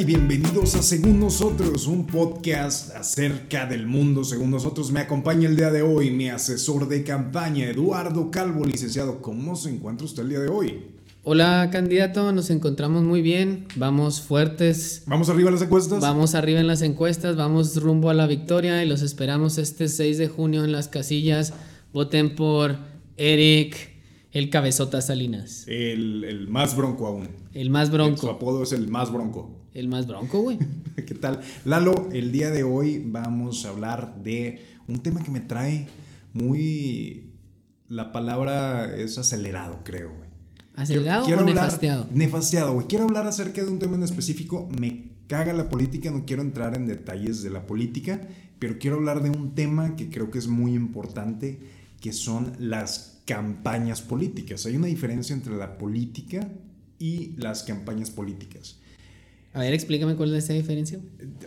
y bienvenidos a Según Nosotros, un podcast acerca del mundo según nosotros. Me acompaña el día de hoy mi asesor de campaña, Eduardo Calvo, licenciado. ¿Cómo se encuentra usted el día de hoy? Hola candidato, nos encontramos muy bien, vamos fuertes. ¿Vamos arriba en las encuestas? Vamos arriba en las encuestas, vamos rumbo a la victoria y los esperamos este 6 de junio en las casillas. Voten por Eric, el cabezota Salinas. El, el más bronco aún. El más bronco. Su apodo es el más bronco. El más bronco, güey. ¿Qué tal? Lalo, el día de hoy vamos a hablar de un tema que me trae muy... La palabra es acelerado, creo, güey. ¿Acelerado Quiero o hablar- nefasteado? Nefasteado, güey. Quiero hablar acerca de un tema en específico. Me caga la política, no quiero entrar en detalles de la política, pero quiero hablar de un tema que creo que es muy importante, que son las campañas políticas. Hay una diferencia entre la política y las campañas políticas. A ver, explícame cuál es esa diferencia.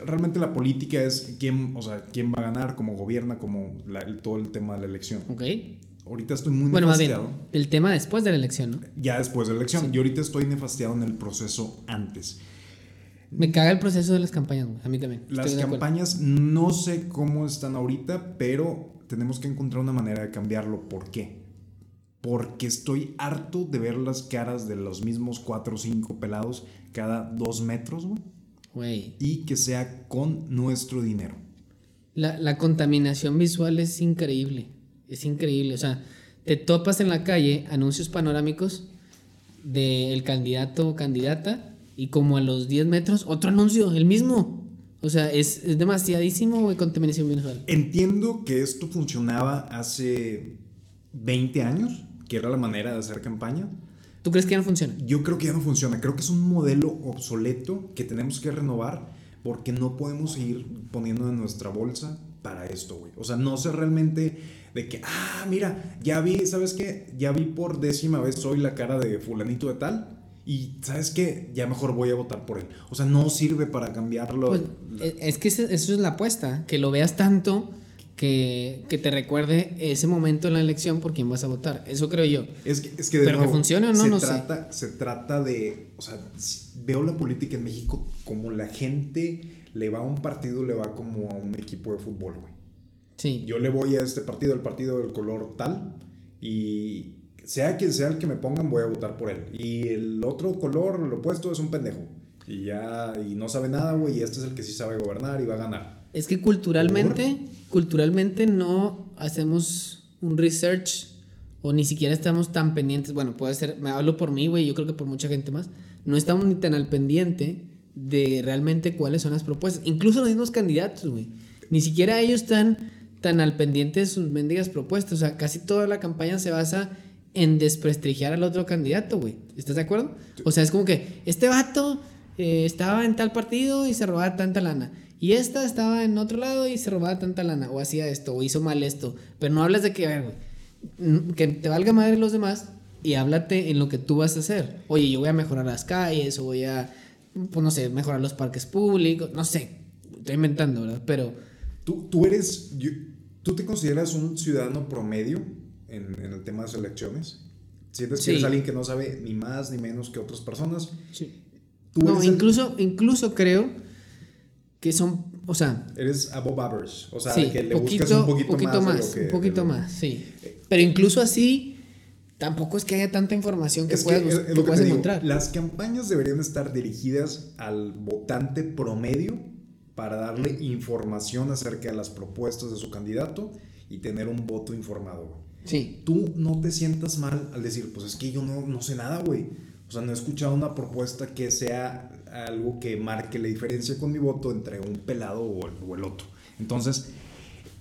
Realmente la política es quién, o sea, quién va a ganar, cómo gobierna, como todo el tema de la elección. Ok. Ahorita estoy muy Bueno, más bien, nefasteado. el tema después de la elección, ¿no? Ya después de la elección. Y ahorita estoy nefasteado en el proceso antes. Me caga el proceso de las campañas. A mí también. Las campañas no sé cómo están ahorita, pero tenemos que encontrar una manera de cambiarlo. ¿Por qué? Porque estoy harto de ver las caras de los mismos cuatro o cinco pelados cada dos metros, güey. Güey. Y que sea con nuestro dinero. La, la contaminación visual es increíble. Es increíble. O sea, te topas en la calle anuncios panorámicos del candidato o candidata y como a los 10 metros otro anuncio, el mismo. O sea, es, es demasiadísimo güey, contaminación visual. Entiendo que esto funcionaba hace 20 años, que era la manera de hacer campaña. ¿Tú crees que ya no funciona? Yo creo que ya no funciona. Creo que es un modelo obsoleto que tenemos que renovar porque no podemos seguir poniendo en nuestra bolsa para esto, güey. O sea, no sé realmente de que, ah, mira, ya vi, ¿sabes qué? Ya vi por décima vez hoy la cara de fulanito de tal. Y ¿sabes qué? Ya mejor voy a votar por él. O sea, no sirve para cambiarlo. Pues, eh, es que eso es la apuesta, que lo veas tanto que, que te recuerde ese momento en la elección por quién vas a votar. Eso creo yo. Es que, es que de Pero que nuevo, funcione o no, se no sé. trata, Se trata de, o sea, veo la política en México como la gente le va a un partido, le va como a un equipo de fútbol, güey. Sí. Yo le voy a este partido, el partido del color tal, y sea quien sea el que me pongan, voy a votar por él. Y el otro color, lo opuesto, es un pendejo. Y ya, y no sabe nada, güey, y este es el que sí sabe gobernar y va a ganar. Es que culturalmente, culturalmente no hacemos un research o ni siquiera estamos tan pendientes. Bueno, puede ser, me hablo por mí, güey, yo creo que por mucha gente más. No estamos ni tan al pendiente de realmente cuáles son las propuestas. Incluso los mismos candidatos, güey. Ni siquiera ellos están tan al pendiente de sus mendigas propuestas. O sea, casi toda la campaña se basa en desprestigiar al otro candidato, güey. ¿Estás de acuerdo? O sea, es como que este vato eh, estaba en tal partido y se robaba tanta lana. Y esta estaba en otro lado y se robaba tanta lana. O hacía esto, o hizo mal esto. Pero no hablas de que, a ver, güey, que te valga madre los demás y háblate en lo que tú vas a hacer. Oye, yo voy a mejorar las calles, o voy a, pues no sé, mejorar los parques públicos. No sé, estoy inventando, ¿verdad? Pero Tú, tú eres, yo- tú te consideras un ciudadano promedio en, en el tema de las elecciones. ¿Sientes que Sí. eres alguien que no sabe ni más ni menos que otras personas? sí. Tú No, el- incluso, incluso creo que son, o sea, eres above average. O sea, sí, que le poquito, buscas un poquito, poquito más. que- un poquito lo- más, sí. Pero incluso así, tampoco es que haya tanta información que Es que puedas, es- es que puedas te digo, encontrar. Las campañas deberían estar dirigidas al votante promedio para darle información acerca de las propuestas de su candidato y tener un voto informado. güey. Sí, Tú no te sientas mal al decir, pues es que yo no, no sé nada, güey. O sea, no he escuchado una propuesta que sea algo que marque la diferencia con mi voto entre un pelado o el, o el otro. Entonces,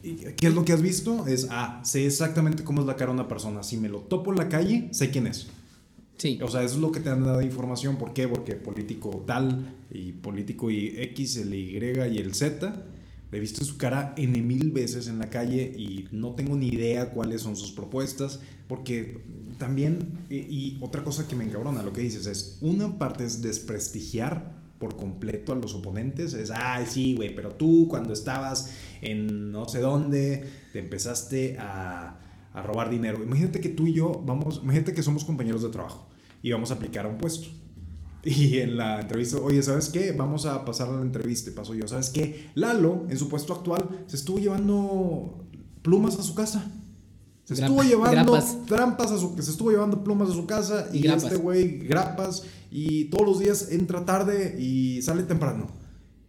¿y ¿qué es lo que has visto? Es, ah, sé exactamente cómo es la cara de una persona. Si me lo topo en la calle, sé quién es. sí. O sea, eso es lo que te han dado información. ¿Por qué? Porque político tal y político y X, el Y y el Z, he visto su cara N mil veces en la calle y no tengo ni idea cuáles son sus propuestas. Porque también, y, otra cosa que me encabrona, lo que dices es, una parte es desprestigiar por completo a los oponentes. Es, ay, sí, güey, pero tú cuando estabas en no sé dónde, te empezaste a, a robar dinero. Imagínate que tú y yo vamos, imagínate que somos compañeros de trabajo y vamos a aplicar a un puesto. Y en la entrevista, oye, ¿sabes qué? Vamos a pasar a la entrevista. Y paso yo, ¿sabes qué? Lalo, en su puesto actual, se estuvo llevando plumas a su casa. Se estuvo llevando trampas a su, se estuvo llevando plumas a su casa y, este güey grapas y todos los días entra tarde y sale temprano.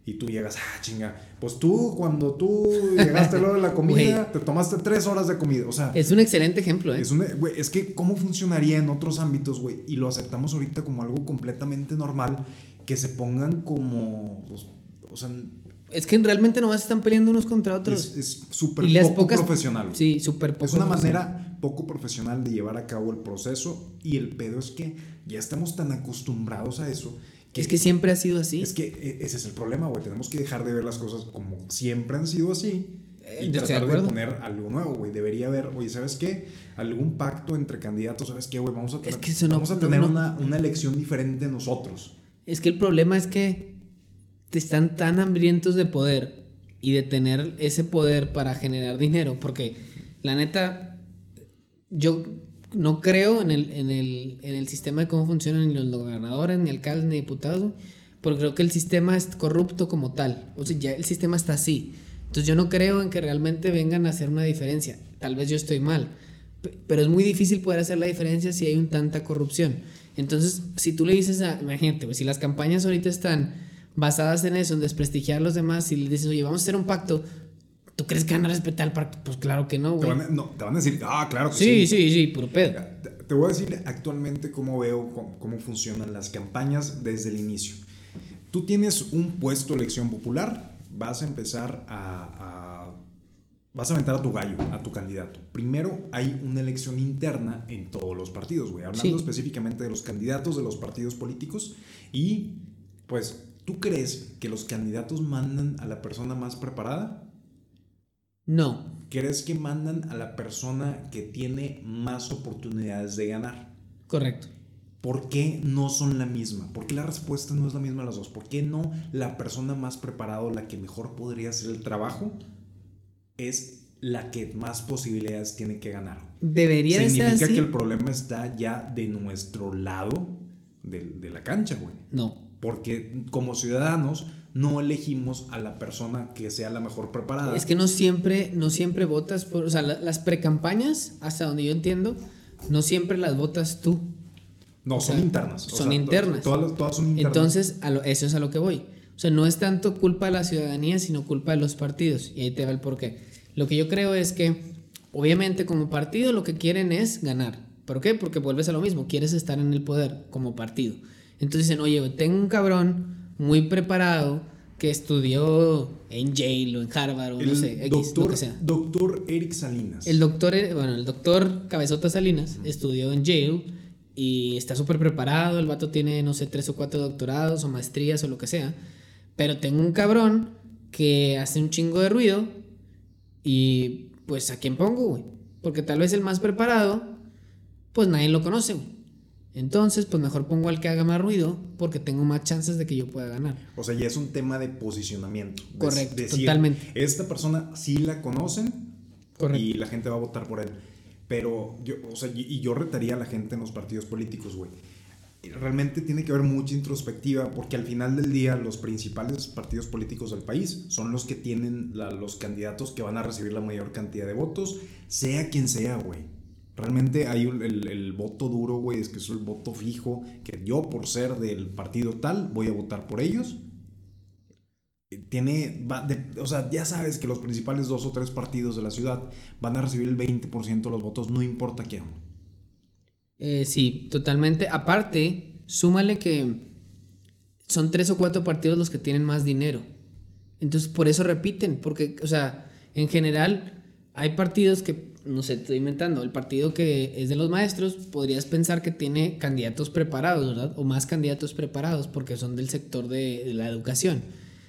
Y tú llegas, ah, chinga. Pues tú, cuando tú llegaste a la hora de la comida, te tomaste tres horas de comida. O sea. Es un excelente ejemplo, ¿eh? Es, es que, ¿cómo funcionaría en otros ámbitos, güey? Y lo aceptamos ahorita como algo completamente normal. Que se pongan como. Pues, o sea, es que realmente nomás están peleando unos contra otros. Es súper poco profesional. Sí, súper poco. Es una manera poco profesional de llevar a cabo el proceso y el pedo es que ya estamos tan acostumbrados a eso. Que es que siempre ha sido así. Es que e, ese es el problema, güey. Tenemos que dejar de ver las cosas como siempre han sido así. Y tratar de, poner algo nuevo, güey. Debería haber, oye, ¿sabes qué? Algún pacto entre candidatos, ¿sabes qué, güey? Vamos a, es que vamos a tener una, una elección diferente nosotros. Es que el problema es que están tan hambrientos de poder y de tener ese poder para generar dinero, porque la neta, yo no creo en el, en el, en el sistema de cómo funcionan ni los gobernadores, ni alcaldes, ni diputados, porque creo que el sistema es corrupto como tal, o sea, ya el sistema está así. Entonces yo no creo en que realmente vengan a hacer una diferencia. Tal vez yo estoy mal, pero es muy difícil poder hacer la diferencia si hay un tanta corrupción. Entonces, si tú le dices a, imagínate, pues, si las campañas ahorita están basadas en eso, en desprestigiar a los demás, y le dices, oye, vamos a hacer un pacto, ¿tú crees que van a respetar el pacto? Pues claro que no, güey. Te, no, te van a decir, ah, claro que sí. Sí, sí, sí, puro pedo. Te, voy a decir actualmente cómo veo cómo, funcionan las campañas desde el inicio. Tú tienes un puesto de elección popular, vas a empezar a, vas a aventar a tu gallo, a tu candidato. Primero hay una elección interna en todos los partidos, güey. Hablando específicamente de los candidatos de los partidos políticos y pues ¿Tú crees que los candidatos mandan a la persona más preparada? No. ¿Crees que mandan a la persona que tiene más oportunidades de ganar? Correcto. ¿Por qué no son la misma? ¿Por qué la respuesta no es la misma a las dos? ¿Por qué no la persona más preparada, la que mejor podría hacer el trabajo, es la que más posibilidades tiene que ganar? Debería Significa ser que el problema está ya de nuestro lado de, de la cancha, güey. No porque como ciudadanos no elegimos a la persona que sea la mejor preparada. Es que no siempre, no siempre votas por, o sea, las precampañas, hasta donde yo entiendo, no siempre las votas tú. No, son internas. Son internas. Todas, son internas. Entonces, eso es a lo que voy. O sea, no es tanto culpa de la ciudadanía, sino culpa de los partidos. Y ahí te va el porqué. Lo que yo creo es que, obviamente, como partido lo que quieren es ganar. ¿Por qué? Porque vuelves a lo mismo, quieres estar en el poder como partido. Entonces dicen, oye, tengo un cabrón muy preparado que estudió en Yale o en Harvard o no sé, doctor, lo que sea. Doctor Eric Salinas. El doctor, eh, bueno, el doctor Cabezota Salinas estudió en Yale y está súper preparado. El vato tiene, no sé, tres o cuatro doctorados o maestrías o lo que sea. Pero tengo un cabrón que hace un chingo de ruido y pues a quién pongo, güey. Porque tal vez el más preparado, pues nadie lo conoce, güey. Entonces, pues mejor pongo al que haga más ruido porque tengo más chances de que yo pueda ganar. O sea, ya es un tema de posicionamiento. Correcto, totalmente. Esta persona sí la conocen y la gente va a votar por él. Pero yo, o sea, y yo retaría a la gente en los partidos políticos, güey. Realmente tiene que haber mucha introspectiva porque al final del día los principales partidos políticos del país son los que tienen los candidatos que van a recibir la mayor cantidad de votos, sea quien sea, güey. Realmente hay el, voto duro, güey, es que es el voto fijo, que yo por ser del partido tal voy a votar por ellos. Eh, tiene, o sea, ya sabes que los principales dos o tres partidos de la ciudad van a recibir el 20% de los votos, no importa quién. Eh, sí, totalmente. Aparte, súmale que son tres o cuatro partidos los que tienen más dinero. Entonces, por eso repiten, porque, o sea, en general hay partidos que no sé, estoy inventando, el partido que es de los maestros, podrías pensar que tiene candidatos preparados, ¿verdad? O más candidatos preparados porque son del sector de, la educación.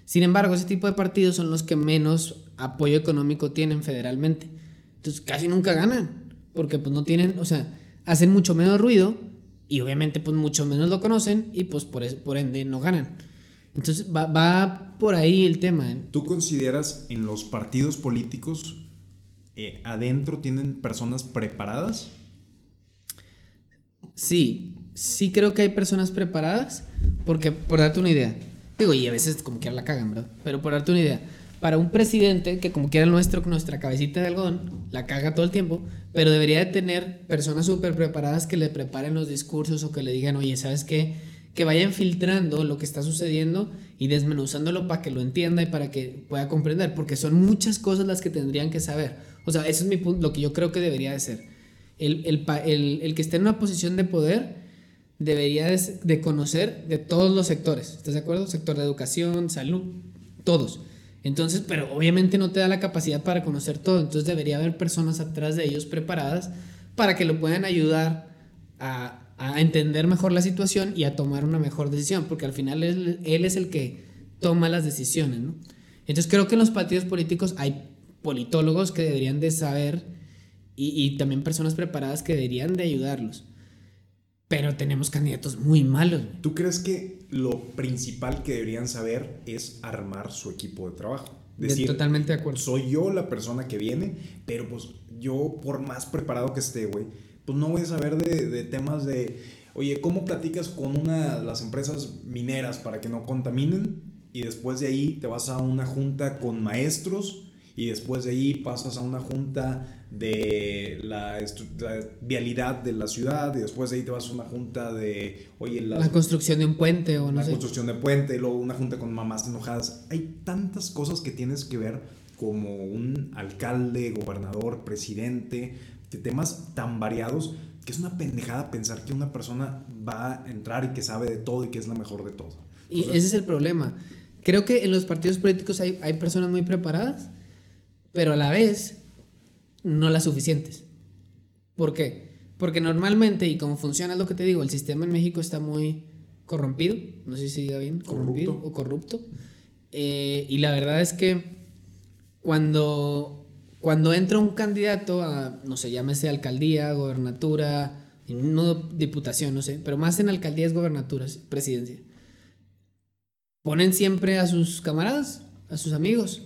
Sin embargo, ese tipo de partidos son los que menos apoyo económico tienen federalmente. Entonces casi nunca ganan, porque pues no tienen, o sea, hacen mucho menos ruido y obviamente pues mucho menos lo conocen y pues por, por ende no ganan. Entonces va, va por ahí el tema. ¿eh? ¿Tú consideras en los partidos políticos eh, adentro tienen personas preparadas? Sí, sí creo que hay personas preparadas Porque, por darte una idea, digo, y a veces como quiera la cagan, ¿verdad? Pero por darte una idea, para un presidente que como quiera nuestro, nuestra cabecita de algodón, la caga todo el tiempo, pero debería de tener personas súper preparadas que le preparen los discursos o que le digan, oye, ¿sabes qué? Que vayan filtrando lo que está sucediendo y desmenuzándolo para que lo entienda y para que pueda comprender, porque son muchas cosas las que tendrían que saber. O sea, eso es mi punto, lo que yo creo que debería de ser. El, el, el, que esté en una posición de poder debería de, de conocer de todos los sectores. ¿Estás de acuerdo? Sector de educación, salud, todos. Entonces, pero obviamente no te da la capacidad para conocer todo, entonces debería haber personas atrás de ellos preparadas para que lo puedan ayudar a, a entender mejor la situación y a tomar una mejor decisión, porque al final él, él, es el que toma las decisiones, ¿no? Entonces creo que en los partidos políticos hay politólogos que deberían de saber y, y también personas preparadas que deberían de ayudarlos. Pero tenemos candidatos muy malos. ¿Tú crees que lo principal que deberían saber es armar su equipo de trabajo? Decir, totalmente de acuerdo. Soy yo la persona que viene, pero pues yo, por más preparado que esté, güey, pues no voy a saber de, de, temas de, oye, ¿cómo platicas con una de las empresas mineras para que no contaminen? Y después de ahí te vas a una junta con maestros y después de ahí pasas a una junta de la, la, vialidad de la ciudad y después de ahí te vas a una junta de, oye, las, la construcción de un puente o no La sé. construcción de puente, luego una junta con mamás enojadas. Hay tantas cosas que tienes que ver como un alcalde, gobernador, presidente, de temas tan variados que es una pendejada pensar que una persona va a entrar y que sabe de todo y que es la mejor de todo. Y ese es el problema. Creo que en los partidos políticos hay, hay personas muy preparadas, pero a la vez no las suficientes. ¿Por qué? Porque normalmente, y como funciona lo que te digo, el sistema en México está muy corrompido, no sé si diga bien, corrompido corrupto. o corrupto. Eh, y la verdad es que cuando, cuando entra un candidato a, no sé, llámese alcaldía, gobernatura, no diputación, no sé, pero más en alcaldías, gobernaturas, presidencia, ponen siempre a sus camaradas, a sus amigos,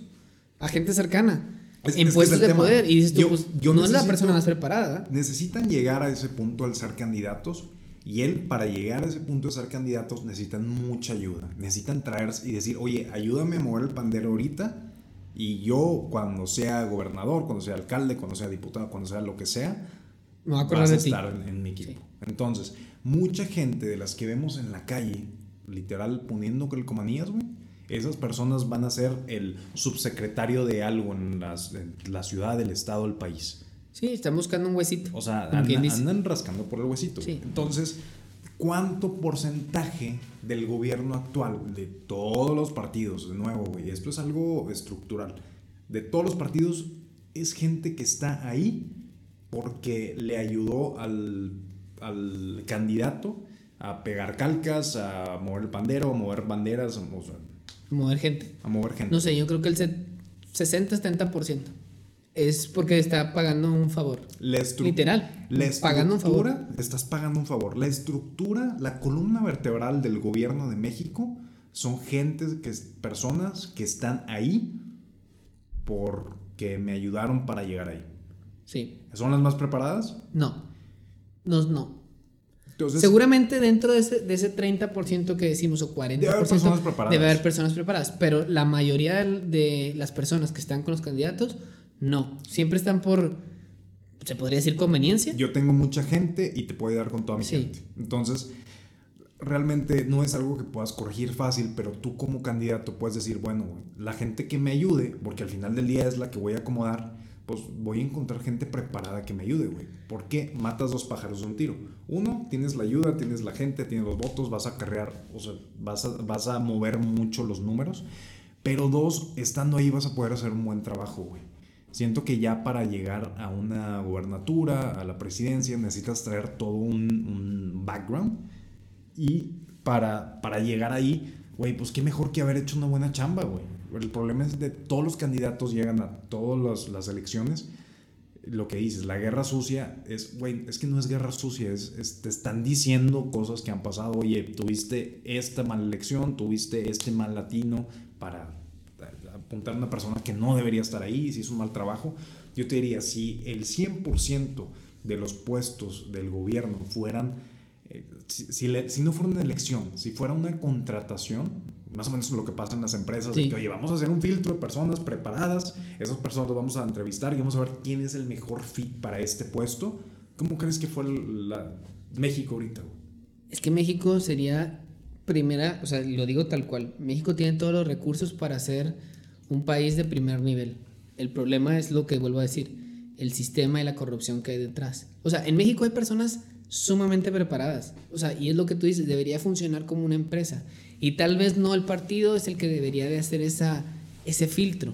a gente cercana. Es, en puestos es de poder. Y dices tú, yo, pues, yo no es la persona más preparada. Necesitan llegar a ese punto al ser candidatos. Y él, para llegar a ese punto de ser candidatos, necesitan mucha ayuda. Necesitan traer y decir, oye, ayúdame a mover el pandero ahorita. Y yo, cuando sea gobernador, cuando sea alcalde, cuando sea diputado, cuando sea lo que sea, no vas a estar en, en, mi equipo. Sí. Entonces, mucha gente de las que vemos en la calle, literal, poniendo calcomanías, güey esas personas van a ser el subsecretario de algo en, las, en la ciudad, el estado, el país. Sí, están buscando un huesito. O sea, anda, andan rascando por el huesito. Sí. Entonces, ¿cuánto porcentaje del gobierno actual, de todos los partidos, de nuevo, güey, esto es algo estructural, de todos los partidos, es gente que está ahí porque le ayudó al, al candidato a pegar calcas, a mover el pandero, a mover banderas, o sea, mover gente. A mover gente. No sé, yo creo que el 60-70% es porque está pagando un favor. La Literal. La pagando un favor. Estás pagando un favor. La estructura, la columna vertebral del gobierno de México son gentes, que, personas que están ahí porque me ayudaron para llegar ahí. Sí. ¿Son las más preparadas? No. No, no. Entonces, Seguramente dentro de ese, de ese 30% que decimos o 40% debe haber, personas preparadas. debe haber personas preparadas, pero la mayoría de las personas que están con los candidatos, no. Siempre están por, se podría decir, conveniencia. Yo tengo mucha gente y te puedo ayudar con toda mi Sí. gente. Entonces, realmente no es algo que puedas corregir fácil, pero tú como candidato puedes decir, bueno, la gente que me ayude, porque al final del día es la que voy a acomodar, pues voy a encontrar gente preparada que me ayude, güey. ¿Por qué matas dos pájaros de un tiro? Uno, tienes la ayuda, tienes la gente, tienes los votos, vas a carrear, o sea, vas a, vas a mover mucho los números. Pero dos, estando ahí vas a poder hacer un buen trabajo, güey. Siento que ya para llegar a una gobernatura, a la presidencia, necesitas traer todo un, un background. Y para, para llegar ahí, güey, pues qué mejor que haber hecho una buena chamba, güey. El problema es de todos los candidatos llegan a todas las elecciones. Lo que dices, la guerra sucia es, güey, es que no es guerra sucia, es, es, te están diciendo cosas que han pasado. Oye, tuviste esta mala elección, tuviste este mal latino para apuntar a una persona que no debería estar ahí, si hizo un mal trabajo. Yo te diría, si el 100% de los puestos del gobierno fueran eh, si, le- si no fuera una elección, si fuera una contratación, más o menos lo que pasa en las empresas, de Sí. que, oye, vamos a hacer un filtro de personas preparadas, esas personas las vamos a entrevistar y vamos a ver quién es el mejor fit para este puesto. ¿Cómo crees que fue la, México ahorita? Es que México sería primera, o sea, lo digo tal cual. México tiene todos los recursos para ser un país de primer nivel. El problema es lo que vuelvo a decir, el sistema y la corrupción que hay detrás. O sea, en México hay personas sumamente preparadas. O sea, y es lo que tú dices, debería funcionar como una empresa. Y tal vez no el partido es el que debería de hacer esa, ese filtro.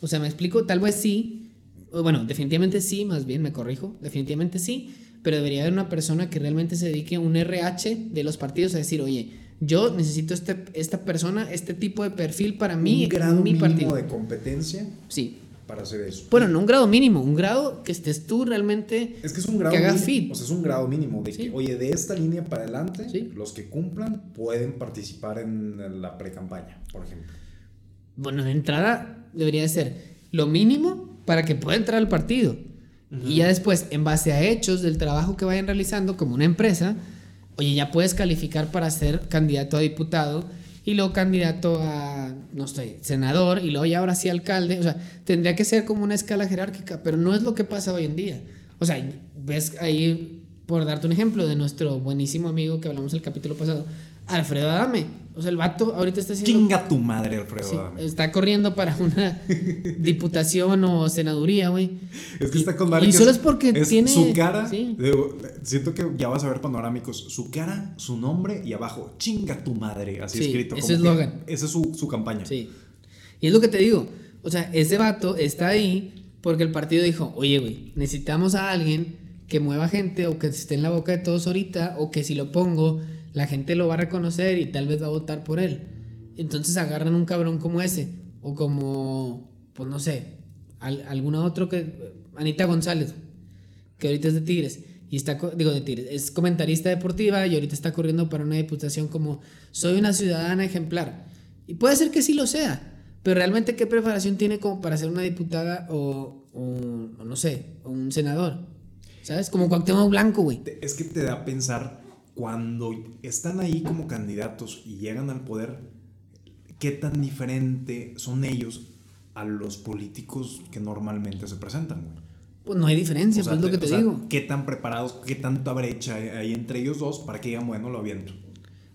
O sea, me explico, tal vez sí, bueno, definitivamente sí, más bien me corrijo, definitivamente sí, pero debería haber una persona que realmente se dedique a un RH de los partidos a decir, oye, yo necesito este, esta persona, este tipo de perfil para mí, un grado mi mínimo partido. de competencia Sí. Para hacer eso. Bueno, no un grado mínimo, un grado que estés tú realmente Es que es un grado que haga mínimo. fit. O sea, es un grado mínimo de Sí. que, oye, de esta línea para adelante, Sí. los que cumplan pueden participar en la pre-campaña, por ejemplo. Bueno, de entrada debería de ser lo mínimo para que pueda entrar al partido. Y ya después, en base a hechos del trabajo que vayan realizando como una empresa, oye, ya puedes calificar para ser candidato a diputado y luego candidato a, no sé, senador y luego ya ahora sí alcalde. O sea, tendría que ser como una escala jerárquica, pero no es lo que pasa hoy en día. O sea, ves ahí, por darte un ejemplo, de nuestro buenísimo amigo que hablamos el capítulo pasado, Alfredo Adame. O sea, el vato ahorita está haciendo... Chinga tu madre, Alfredo Sí, está corriendo para una diputación o senaduría, güey. Es que Y- está con madre Y solo es- es porque es tiene. su cara. Sí. digo, siento que ya vas a ver panorámicos. Su cara, su nombre y abajo, chinga tu madre. Así Sí, escrito. ese como que eslogan. Esa es su, su campaña. Sí. Y es lo que te digo. O sea, ese vato está ahí porque el partido dijo, oye, güey, necesitamos a alguien que mueva gente o que esté en la boca de todos ahorita o que si lo pongo, la gente lo va a reconocer y tal vez va a votar por él. Entonces agarran un cabrón como ese o como, pues no sé, al- alguna otro que... Anita González, que ahorita es de Tigres. Y está, digo de Tigres, es comentarista deportiva y ahorita está corriendo para una diputación como soy una ciudadana ejemplar. Y puede ser que sí lo sea, pero realmente qué preparación tiene como para ser una diputada o, o- no sé, o un senador. ¿Sabes? Como Cuauhtémoc Blanco, güey. Es que te da a pensar cuando están ahí como candidatos y llegan al poder, qué tan diferente son ellos a los políticos que normalmente se presentan. güey. Pues no hay diferencia, O sea, pues es lo que o te sea, digo. ¿Qué tan preparados, qué tanta brecha hay- entre ellos dos para que digan, bueno, lo aviento?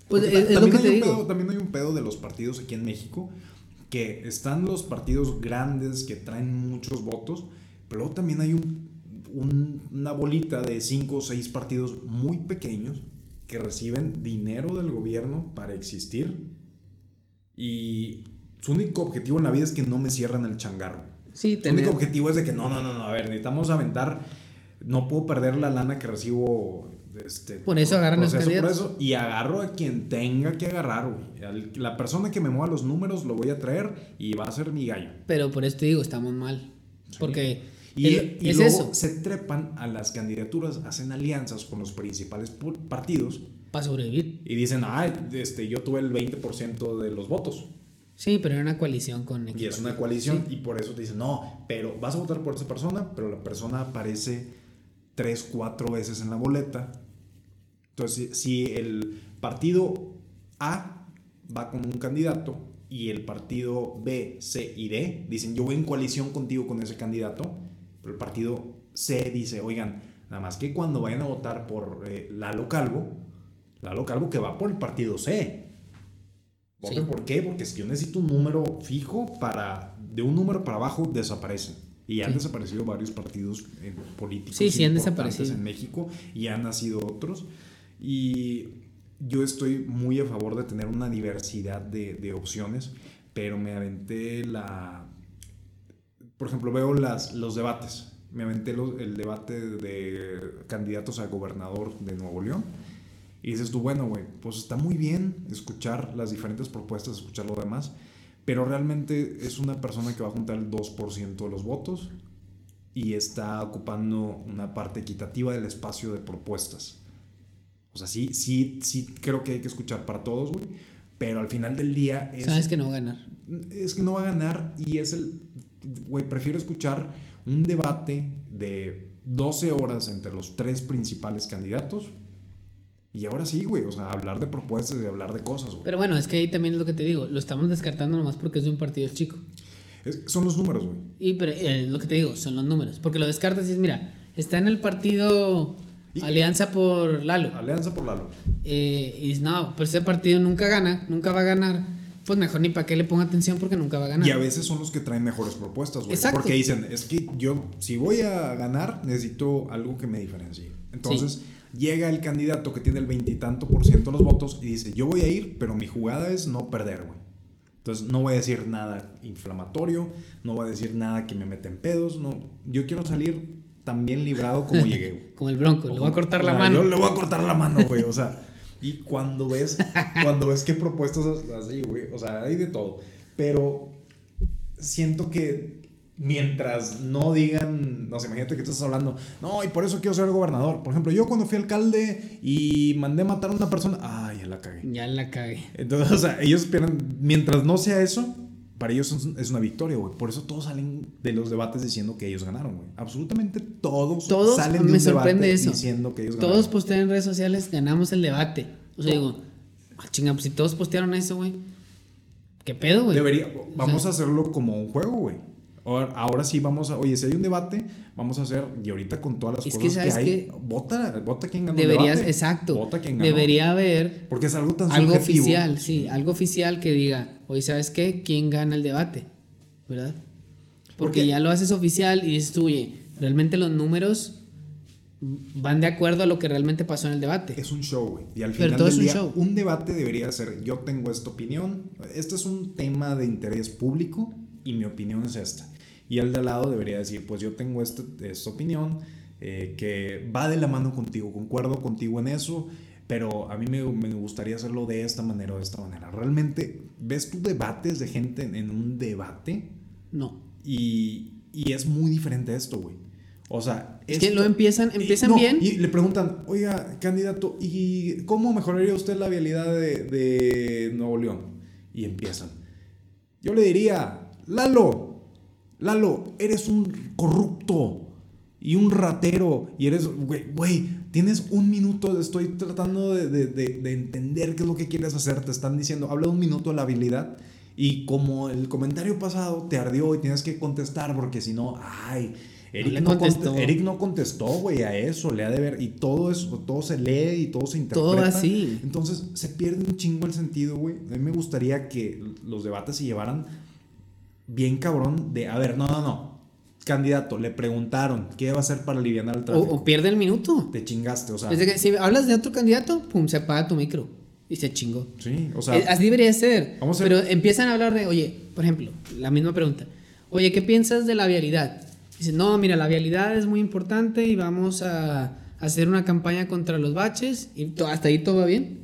Pues es, es lo que te digo. pedo- también hay un pedo de los partidos aquí en México, que están los partidos grandes que traen muchos votos, pero luego también hay un- un- una bolita de cinco o seis partidos muy pequeños que reciben dinero del gobierno para existir y su único objetivo en la vida es que no me cierren el changarro. Sí, Su único objetivo es de que no, no, no, no, a ver, necesitamos aventar, no puedo perder la lana que recibo. Este, Por eso agarran los proceso por candidatos. eso, y agarro a quien tenga que agarrar, güey. La persona que me mueva los números lo voy a traer y va a ser mi gallo. Pero por esto te digo, estamos mal. Porque Y, el- y es luego eso, se trepan a las candidaturas, hacen alianzas con los principales partidos para sobrevivir. y dicen, ah, este, yo tuve el 20% de los votos. Sí, pero era una coalición con Y es una coalición y por eso te dicen, no, pero vas a votar por esa persona, pero la persona aparece tres, cuatro veces en la boleta. Entonces, si el partido A va con un candidato y el partido B, C y D dicen, yo voy en coalición contigo con ese candidato, pero el partido C dice, oigan, nada más que cuando vayan a votar por eh, Lalo Calvo, Lalo Calvo que va por el partido C. Sí. ¿Por qué? Porque si yo necesito un número fijo para de un número para abajo desaparecen. Y han Sí. desaparecido varios partidos eh, políticos Sí, sí han desaparecido. en México y han nacido otros. Y yo estoy muy a favor de tener una diversidad de, de opciones, pero me aventé la... Por ejemplo, veo las, los debates. Me aventé los- el debate de candidatos a gobernador de Nuevo León. Y dices tú, bueno, güey, pues está muy bien escuchar las diferentes propuestas, escuchar lo demás, pero realmente es una persona que va a juntar el 2% de los votos y está ocupando una parte equitativa del espacio de propuestas. O sea, sí, sí, sí creo que hay que escuchar para todos, güey, pero al final del día es, Sabes que no va a ganar. es que no va a ganar y es el, güey, prefiero escuchar un debate de 12 horas entre los tres principales candidatos Y ahora sí, güey, o sea, hablar de propuestas y hablar de cosas, güey. Pero bueno, es que ahí también es lo que te digo, lo estamos descartando nomás porque es de un partido chico. Es- son los números, güey. Y pero eh, lo que te digo, son los números. Porque lo descartas y es, mira, está en el partido Y- Alianza por Lalo. Alianza por Lalo. Eh, y no, pero ese partido nunca gana, nunca va a ganar. Pues mejor ni para qué le ponga atención porque nunca va a ganar. Y a veces son los que traen mejores propuestas, güey. Porque dicen, es que yo, si voy a ganar, necesito algo que me diferencie. Entonces, llega el candidato que tiene el veintitanto por ciento de los votos y dice, yo voy a ir, pero mi jugada es no perder, güey. Entonces, no voy a decir nada inflamatorio, no voy a decir nada que me meta en pedos, no. Yo quiero salir tan bien librado como llegué, güey. Como el bronco, le voy a cortar O la sea, mano. Yo le voy a cortar la mano, güey. O sea, y cuando ves, cuando ves qué propuestas así, güey. O sea, hay de todo. Pero siento que mientras no digan, no sé, imagínate que tú estás hablando, no, y por eso quiero ser gobernador. Por ejemplo, yo cuando fui alcalde y mandé matar a una persona, ay, ya la cagué. Ya la cagué. Entonces, o sea, ellos esperan, mientras no sea eso, para ellos es- una victoria, güey. Por eso todos salen de los debates diciendo que ellos ganaron, güey. Absolutamente todos, Todos, salen de me un sorprende debate eso. diciendo que ellos Todos ganaron. postean en redes sociales, ganamos el debate. O sea, digo, ah, chinga, pues si todos postearon eso, güey. ¿Qué pedo, güey? Debería, vamos sea- a hacerlo como un juego, güey. Ahora, ahora sí vamos a, oye, si hay un debate, vamos a hacer, y ahorita con todas las Es que, cosas que, ¿sabes hay, qué? vota, vota quien ganó el Deberías, debate. exacto. Vota quien ganó. Debería haber Porque es algo tan algo subjetivo. oficial, sí, algo oficial que diga, oye, ¿sabes qué? ¿Quién gana el debate? ¿Verdad? Porque Porque- ya lo haces oficial y dices tú, oye, realmente los números van de acuerdo a lo que realmente pasó en el debate. Es un show, güey. Y al Pero final todo del es un día, show. un debate debería ser, yo tengo esta opinión, este es un tema de interés público y mi opinión es esta. Y el de al lado debería decir, pues yo tengo este- esta opinión eh, que va de la mano contigo, concuerdo contigo en eso, pero a mí me, me gustaría hacerlo de esta manera o de esta manera. Realmente, ¿ves tú debates de gente en, en un debate? No. Y, y es muy diferente esto, güey. O sea, Es que lo empiezan, y- empiezan no, bien. Y le preguntan, oiga, candidato, ¿y cómo mejoraría usted la vialidad de, de Nuevo León? Y empiezan. Yo le diría, Lalo, Lalo, eres un corrupto y un ratero y eres, güey, güey, tienes un minuto, estoy tratando de, de- de- de entender qué es lo que quieres hacer, te están diciendo, habla un minuto de la habilidad y como el comentario pasado te ardió y tienes que contestar porque si no, ay, Eric no, contestó. Eric no contestó, güey, a eso, le ha de ver, y todo eso, todo se lee y todo se interpreta. Todo así. Entonces se pierde un chingo el sentido, güey. A mí me gustaría que los debates se llevaran bien cabrón de, a ver, no, no, no. Candidato, le preguntaron, ¿qué va a hacer para aliviar el O, tráfico? o pierde el minuto. Te chingaste, o sea. Es de que si hablas de otro candidato, pum, se apaga tu micro. Y se chingó. Sí, o sea. Así debería ser. Vamos a- Pero empiezan a hablar de, oye, por ejemplo, la misma pregunta. Oye, ¿qué piensas de la vialidad? Dicen, no, mira, la vialidad es muy importante y vamos a hacer una campaña contra los baches. Y hasta ahí todo va bien.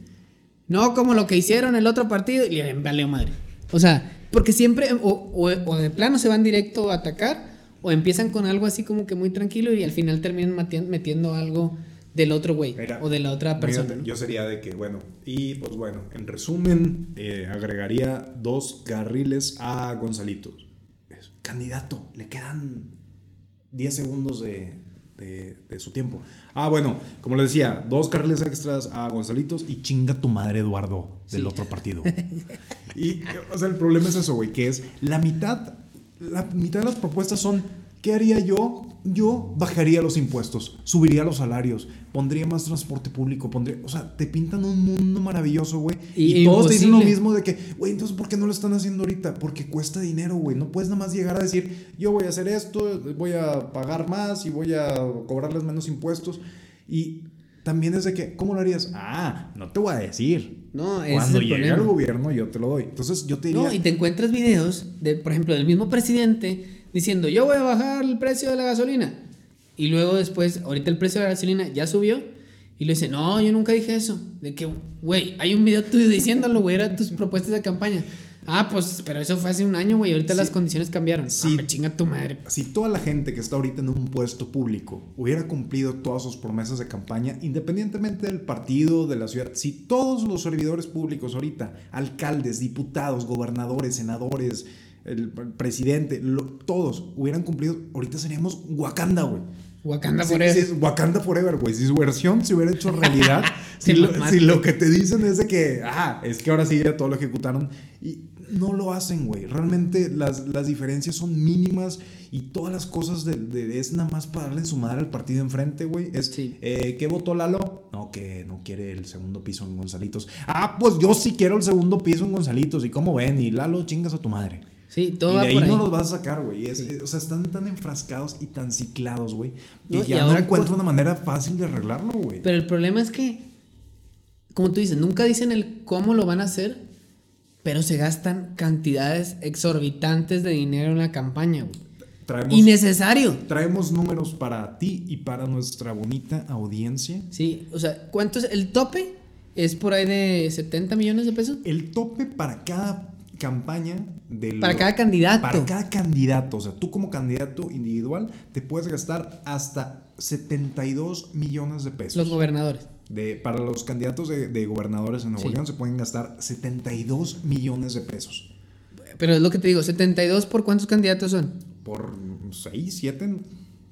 No como lo que hicieron el otro partido y le valió madre. O sea, porque siempre, o, o- o de plano se van directo a atacar, o empiezan con algo así como que muy tranquilo y al final terminan metiendo algo del otro güey Mira, o de la otra persona. Yo sería de que, bueno, y pues bueno, en resumen, eh, agregaría dos carriles a Gonzalito. Es- candidato, le quedan 10 segundos de, de- de su tiempo. Ah, bueno, como les decía, dos carriles extras a Gonzalitos y chinga tu madre, Eduardo, del Sí. otro partido. y, o sea, el problema es eso, güey, que es la mitad, la mitad de las propuestas son, ¿qué haría yo? Yo bajaría los impuestos, subiría los salarios, pondría más transporte público, pondría, o sea, te pintan un mundo maravilloso, güey. Y, Y- todos te dicen lo mismo de que, güey, entonces ¿por qué no lo están haciendo ahorita? Porque cuesta dinero, güey. No puedes nada más llegar a decir, yo voy a hacer esto, voy a pagar más y voy a cobrarles menos impuestos. Y también es de que, ¿cómo lo harías? Ah, no te voy a decir. No, Cuando es el llegue problema. al gobierno yo te lo doy. Entonces yo te diría, No, y te encuentras videos, de, por ejemplo, del mismo presidente diciendo, yo voy a bajar el precio de la gasolina. Y luego después, ahorita el precio de la gasolina ya subió. Y le dice, no, yo nunca dije eso. De que, güey, hay un video tuyo diciéndolo, güey, eran tus propuestas de campaña. Ah, pues, pero eso fue hace un año, güey, ahorita Sí. las condiciones cambiaron. Sí. Sí. me chinga tu madre. Si toda la gente que está ahorita en un puesto público hubiera cumplido todas sus promesas de campaña, independientemente del partido, de la ciudad, si todos los servidores públicos ahorita, alcaldes, diputados, gobernadores, senadores, el presidente, lo- todos hubieran cumplido, ahorita seríamos Wakanda, güey. Wakanda Sí, Forever. sí, Wakanda Forever, güey. Si su versión se hubiera hecho realidad, si, lo, mamaste. si lo que te dicen es de que, ah, es que ahora sí ya todo lo ejecutaron. Y no lo hacen, güey. Realmente las, las diferencias son mínimas y todas las cosas de, de- es nada más para darle su madre al partido enfrente, güey. Es, Sí. eh, ¿qué votó Lalo? No, que no quiere el segundo piso en Gonzalitos. Ah, pues yo sí quiero el segundo piso en Gonzalitos. ¿Y cómo ven? Y Lalo, chingas a tu madre. Sí, todo y va ahí, por ahí. no los vas a sacar, güey. Es- O sea, están tan enfrascados y tan ciclados, güey. Y No, y ya no ahora encuentro cu- una manera fácil de arreglarlo, güey. Pero el problema es que, como tú dices, nunca dicen el cómo lo van a hacer, pero se gastan cantidades exorbitantes de dinero en la campaña, güey. Traemos, Innecesario. traemos números para ti y para nuestra bonita audiencia. Sí, o sea, ¿cuánto es? El tope es por ahí de 70 millones de pesos. El tope para cada campaña del... Para cada candidato. Para cada candidato. O sea, tú como candidato individual te puedes gastar hasta 72 millones de pesos. Los gobernadores. De, para los candidatos de, de gobernadores en Nuevo Sí. León se pueden gastar 72 millones de pesos. Pero es lo que te digo, 72 por cuántos candidatos son. Por 6, 7,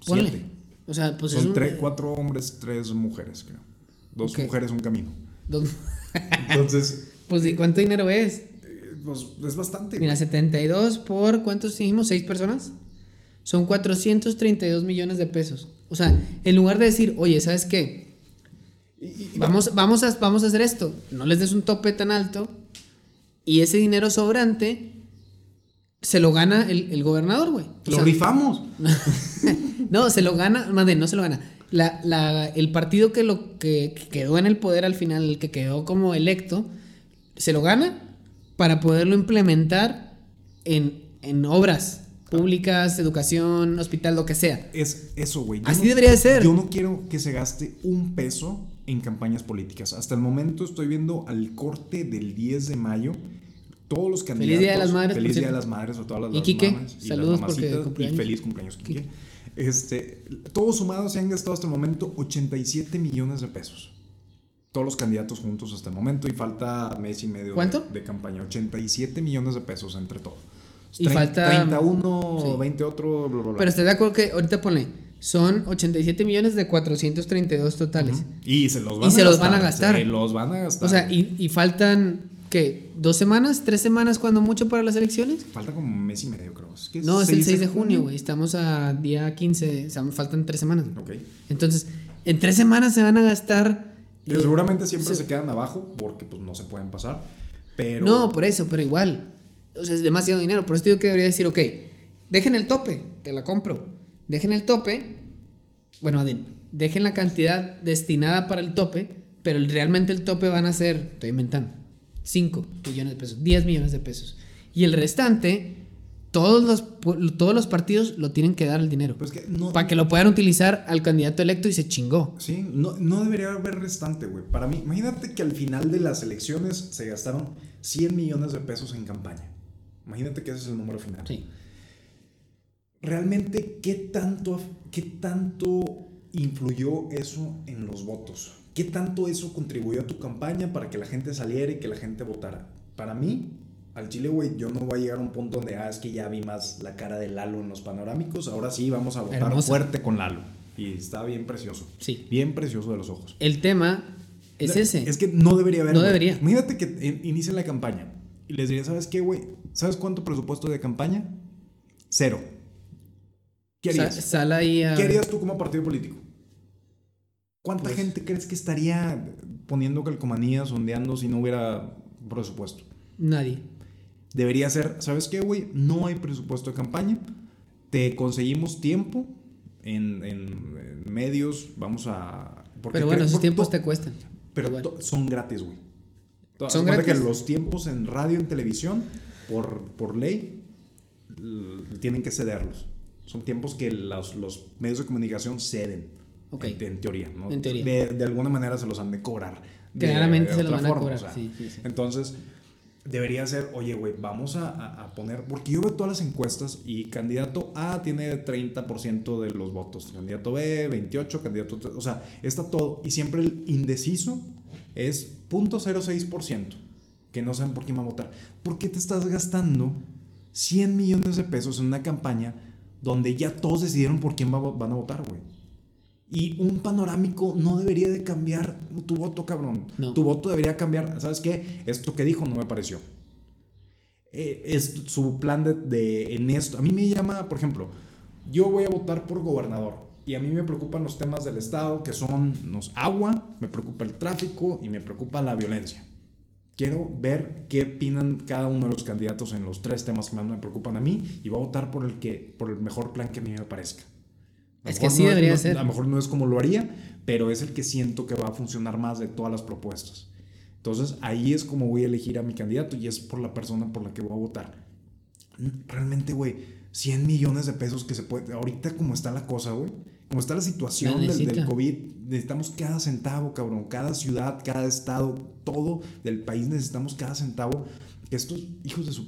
Ponle. 7. O sea, pues es Son un- tres, cuatro hombres, tres mujeres, creo. Dos Ok. mujeres, un camino. dos- Entonces, pues ¿y cuánto dinero es? Pues es bastante. Mira, 72 por ¿cuántos dijimos? ¿Seis personas? Son 432 millones de pesos. O sea, en lugar de decir, oye, ¿sabes qué? Vamos, vamos, a, vamos a hacer esto. No les des un tope tan alto. Y ese dinero sobrante se lo gana el, el gobernador, güey. Lo sea, rifamos. No, se lo gana, más bien, no se lo gana. La, la- el partido que lo que, que quedó en el poder al final, el que quedó como electo, se lo gana para poderlo implementar en, en obras públicas, educación, hospital, lo que sea. Es eso, güey. Así no- debería de ser. Yo no quiero que se gaste un peso en campañas políticas. Hasta el momento estoy viendo al corte del 10 de mayo. Todos los candidatos. Feliz Día de las Madres, Feliz Día de las Madres a todas las, Y las Quique, mamás y las saludos porque mamacitas, cumpleaños. Y feliz cumpleaños, Quique. Este, todos sumados se han gastado hasta el momento 87 millones de pesos. Todos los candidatos juntos hasta el momento y falta mes y medio de- ¿Cuánto? De, campaña. 87 millones de pesos entre todos. Y falta- 31, sí. 20 otro, bla, bla, bla. Pero estoy de acuerdo que ahorita pone, son 87 millones de 432 totales. Y se los van, Y a, se los gastar, van a gastar. Se los van a gastar. O sea, y, y faltan, ¿qué? ¿Dos semanas? ¿Tres semanas cuando mucho para las elecciones? Falta como un mes y medio, creo. Es que No, es el 6 de junio, güey. Estamos a día 15, o sea, faltan tres semanas. Ok. Entonces, en tres semanas se van a gastar. Eh, seguramente siempre se- se quedan abajo porque pues no se pueden pasar. Pero. No, por eso, pero igual. O sea, es demasiado dinero. Por eso digo que debería decir, ok, dejen el tope, te la compro. Dejen el tope. Bueno, de- dejen la cantidad destinada para el tope, pero realmente el tope van a ser, estoy inventando, 5 millones de pesos, 10 millones de pesos. Y el restante, todos los, todos los partidos lo tienen que dar el dinero. Pues que no. Para que lo puedan utilizar al candidato electo y se chingó. Sí, no, no debería haber restante, güey. Para mí, imagínate que al final de las elecciones se gastaron 100 millones de pesos en campaña. Imagínate que ese es el número final. Sí. realmente qué tanto, qué tanto influyó eso en los votos? ¿Qué tanto eso contribuyó a tu campaña para que la gente saliera y que la gente votara? Para mí, al Chile, güey, yo no voy a llegar a un punto donde, ah, es que ya vi más la cara de Lalo en los panorámicos, ahora sí vamos a votar Hermosa. fuerte con Lalo. Y está bien precioso. Sí. Bien precioso de los ojos. El tema es ese. Es que no debería haber. No debería. Imagínate que in- inicien la campaña y les diría, ¿sabes qué, güey? ¿Sabes cuánto presupuesto de campaña? Cero. ¿Qué Sa- harías? sal ahí a- ¿Qué harías tú como partido político? ¿Cuánta Pues- gente crees que estaría poniendo calcomanías, ondeando si no hubiera presupuesto? Nadie. Debería ser, ¿sabes qué, güey? No hay presupuesto de campaña. Te conseguimos tiempo en, en- en medios. Vamos a. porque Pero bueno, esos tiempos te cuestan. Pero to- son gratis, güey. ¿Son gratis? que los tiempos en radio, en televisión, por, por ley, tienen que cederlos. Son tiempos que los, los medios de comunicación ceden. Ok. En, en teoría, ¿no? En teoría. De, de alguna manera se los han de cobrar. Claramente de se los van a forma, cobrar, o sea. sí, sí, sí. Entonces, debería ser, oye, güey, vamos a, a- poner, porque yo veo todas las encuestas y candidato A tiene 30% de los votos, candidato B 28, candidato, o sea, está todo, y siempre el indeciso es 0.06%, que no saben por quién va a votar. ¿Por qué te estás gastando 100 millones de pesos en una campaña donde ya todos decidieron por quién va- van a votar, güey? Y un panorámico no debería de cambiar tu voto, cabrón. No. Tu voto debería cambiar. ¿Sabes qué? Esto que dijo no me pareció. Eh, es su plan de, de- en esto. A mí me llama, por ejemplo, yo voy a votar por gobernador. Y a mí me preocupan los temas del Estado, que son los agua, me preocupa el tráfico y me preocupa la violencia. Quiero ver qué opinan cada uno de los candidatos en los tres temas que más me preocupan a mí y voy a votar por el, que, por el mejor plan que a mí me parezca. Es que así no debería no- ser. A lo mejor no es como lo haría, pero es el que siento que va a funcionar más de todas las propuestas. Entonces ahí es como voy a elegir a mi candidato y es por la persona por la que voy a votar. Realmente, güey, 100 millones de pesos que se puede... Ahorita como está la cosa, güey. Como está la situación La del, del. COVID, necesitamos cada centavo, cabrón. Cada ciudad, cada estado, todo del país necesitamos cada centavo. Que estos hijos de su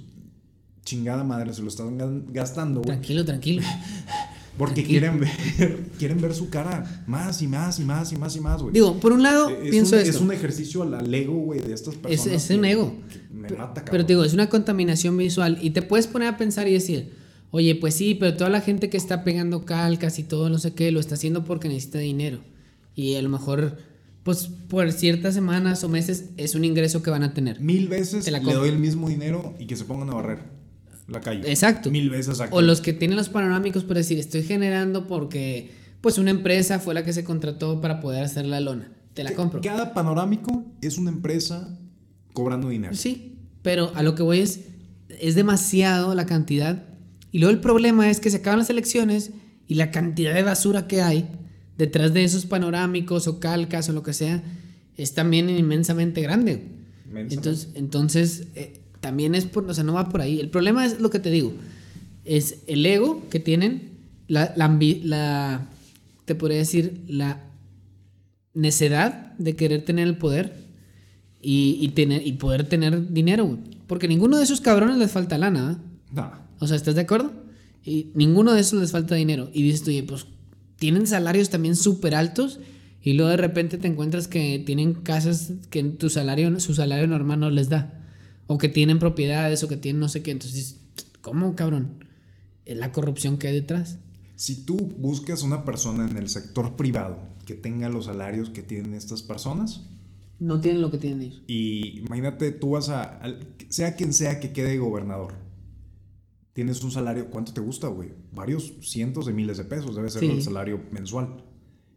chingada madre se lo están ga- gastando, güey. Tranquilo, tranquilo. Porque quieren ver, quieren ver su cara más y más y más y más y más, güey. Digo, por un lado, es, pienso un, esto. es un ejercicio al, ego, güey, de estas Es, personas. es un que- ego. que me Pe- mata, cabrón. Pero digo, es una contaminación visual. Y te puedes poner a pensar y decir, oye, pues sí, pero toda la gente que está pegando calcas y todo, no sé qué, lo está haciendo porque necesita dinero. Y a lo mejor, pues por ciertas semanas o meses es un ingreso que van a tener. Mil veces Te la le doy el mismo dinero y que se pongan a barrer la calle. Exacto. Mil veces exacto. O los que tienen los panorámicos por decir, estoy generando porque pues una empresa fue la que se contrató para poder hacer la lona. Te la compro. Cada panorámico es una empresa cobrando dinero. Sí, pero a lo que voy es, es demasiado la cantidad. Y luego el problema es que se acaban las elecciones y la cantidad de basura que hay detrás de esos panorámicos o calcas o lo que sea es también inmensamente grande. Inmensamente. Entonces, entonces eh, también es por, o sea, no va por ahí. El problema es lo que te digo, es el ego que tienen, la, la, te podría decir, la necedad de querer tener el poder y, y tener, y poder tener dinero. Porque ninguno de esos cabrones les falta lana, ¿ah? No. O sea, ¿estás de acuerdo? Y ninguno de esos les falta dinero. Y dices, oye, pues tienen salarios también súper altos y luego de repente te encuentras que tienen casas que tu salario, su salario normal no les da. O que tienen propiedades o que tienen no sé qué. Entonces, ¿cómo, cabrón? La corrupción que hay detrás. Si tú buscas una persona en el sector privado que tenga los salarios que tienen estas personas, No tienen lo que tienen ellos. y imagínate, tú vas a, sea quien sea que quede gobernador, tienes un salario, ¿cuánto te gusta, güey? Varios cientos de miles de pesos, debe ser Sí. el salario mensual.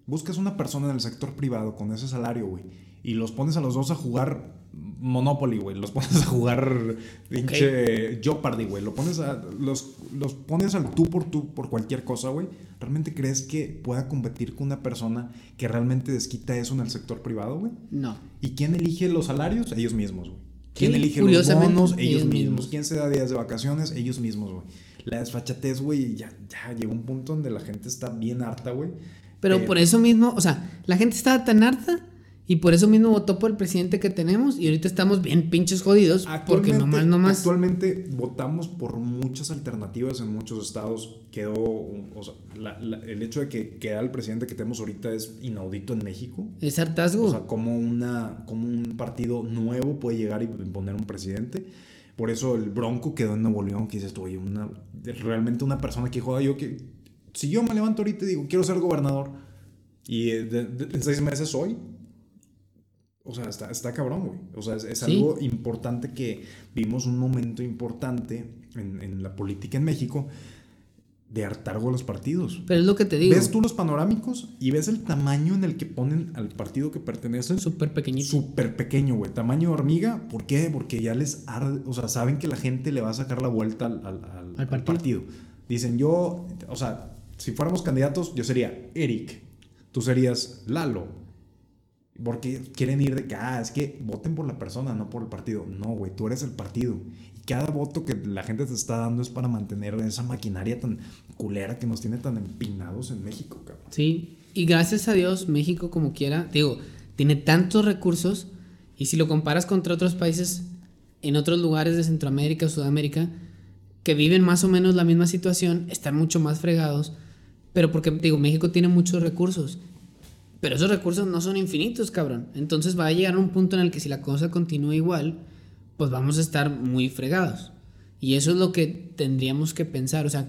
Buscas una persona en el sector privado con ese salario, güey, y los pones a los dos a jugar Monopoly, güey, los pones a jugar pinche Jeopardy, güey, lo pones a, los, los pones al tú por tú por cualquier cosa, güey. ¿Realmente crees que pueda competir con una persona que realmente desquita eso en el sector privado, güey? No. ¿Y quién elige los salarios? Ellos mismos, güey. ¿Quién elige los bonos? Ellos, ellos mismos. mismos. ¿Quién se da días de vacaciones? Ellos mismos, güey. La desfachatez, güey, ya, ya llegó un punto donde la gente está bien harta, güey. Pero Eh, por eso mismo, o sea, la gente estaba tan harta y por eso mismo votó por el presidente que tenemos y ahorita estamos bien pinches jodidos porque nomás, nomás... actualmente votamos por muchas alternativas en muchos estados. Quedó, o sea, la- la- el hecho de que queda el presidente que tenemos ahorita es inaudito en México. Es hartazgo. O sea, como, una, como un partido nuevo puede llegar y imponer un presidente. Por eso el Bronco quedó en Nuevo León, que dices tú, oye, una, realmente una persona que joda, yo que, si yo me levanto ahorita y digo, quiero ser gobernador, y eh, de- de- en seis meses soy, o sea, está, está cabrón, güey. O sea, es, es Sí. algo importante que vimos un momento importante en, en la política en México de hartargo a los partidos. Pero es lo que te digo. Ves tú los panorámicos y ves el tamaño en el que ponen al partido que pertenecen. Súper pequeñito. Súper pequeño, güey. Tamaño de hormiga. ¿Por qué? Porque ya les arde. O sea, saben que la gente le va a sacar la vuelta al, al- al- al partido. partido. Dicen, yo. O sea, si fuéramos candidatos, yo sería Eric. Tú serías Lalo. Porque quieren ir de que, ah, es que voten por la persona, no por el partido. No, güey, tú eres el partido. Y cada voto que la gente te está dando es para mantener esa maquinaria tan culera que nos tiene tan empinados en México, cabrón. Sí. Y gracias a Dios, México, como quiera, digo, tiene tantos recursos. Y si lo comparas contra otros países en otros lugares de Centroamérica o Sudamérica que viven más o menos la misma situación, están mucho más fregados. Pero porque, digo, México tiene muchos recursos. Pero esos recursos no son infinitos, cabrón. Entonces va a llegar un punto en el que si la cosa continúa igual, pues vamos a estar muy fregados. Y eso es lo que tendríamos que pensar. O sea,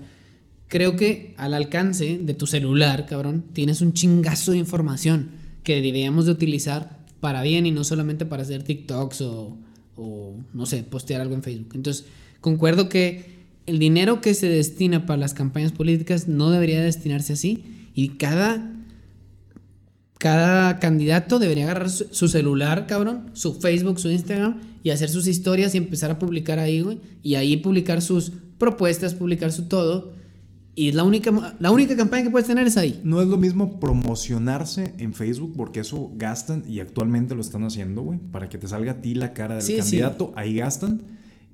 creo que al alcance de tu celular, cabrón, tienes un chingazo de información que deberíamos de utilizar para bien y no solamente para hacer TikToks o, o no sé, postear algo en Facebook. Entonces, concuerdo que el dinero que se destina para las campañas políticas no debería destinarse así y cada cada candidato debería agarrar su, su celular, cabrón, su Facebook, su Instagram y hacer sus historias y empezar a publicar ahí, güey, y ahí publicar sus propuestas, publicar su todo. Y la única, la única campaña que puedes tener es ahí. No es lo mismo promocionarse en Facebook porque eso gastan y actualmente lo están haciendo, güey, para que te salga a ti la cara del Sí, sí. candidato, ahí gastan.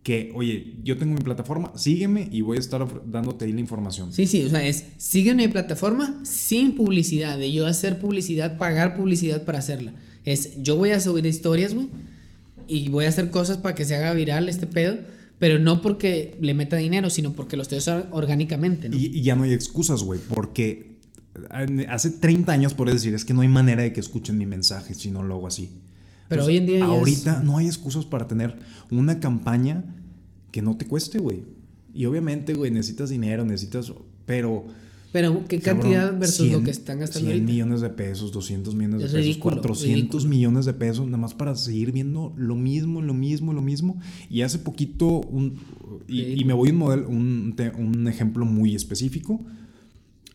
Que, oye, yo tengo mi plataforma, sígueme y voy a estar dándote ahí la información. Sí, sí, o sea, es sigue mi plataforma sin publicidad, de yo hacer publicidad, pagar publicidad para hacerla. Es yo voy a subir historias, güey, y voy a hacer cosas para que se haga viral este pedo, pero no porque le meta dinero, sino porque lo estoy haciendo orgánicamente, ¿no? Y, y ya no hay excusas, güey, porque hace 30 años por decir, es que no hay manera de que escuchen mi mensaje si no lo hago así. Pero Entonces, hoy en día ya es- Ahorita no hay excusas para tener una campaña que no te cueste, güey. Y obviamente, güey, necesitas dinero, necesitas... Pero... Pero qué cabrón, cantidad versus 100 lo que están gastando 100 ahorita. millones de pesos, 200 millones de Es pesos, ridículo, 400 ridículo. millones de pesos, nada más para seguir viendo lo mismo, lo mismo, lo mismo. Y hace poquito, un, y, me voy a un, modelo, un, un ejemplo muy específico.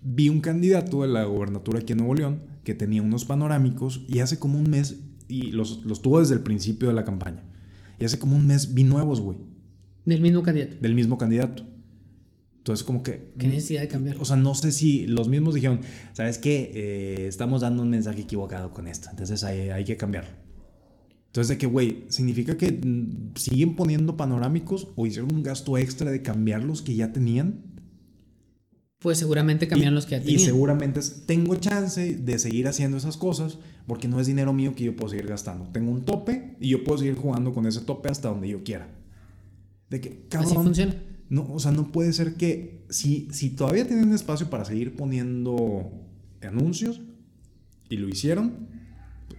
Vi un candidato de la gobernatura aquí en Nuevo León que tenía unos panorámicos y hace como un mes, y los, los tuvo desde el principio de la campaña, y hace como un mes vi nuevos, güey, Del mismo candidato. del mismo candidato. Entonces, como que. ¿Qué necesidad de cambiar? O sea, no sé si los mismos dijeron, ¿sabes qué? Eh, estamos dando un mensaje equivocado con esto, entonces hay, hay que cambiarlo. Entonces, de que, güey, ¿significa que mm, siguen poniendo panorámicos o hicieron un gasto extra de cambiar los que ya tenían? Pues seguramente cambiaron Y- los que ya Y tenían. seguramente es, tengo chance de seguir haciendo esas cosas porque no es dinero mío que yo puedo seguir gastando. Tengo un tope y yo puedo seguir jugando con ese tope hasta donde yo quiera. De que, Así cabrón, funciona. no, o sea, no puede ser que si, si todavía tienen espacio para seguir poniendo anuncios y lo hicieron,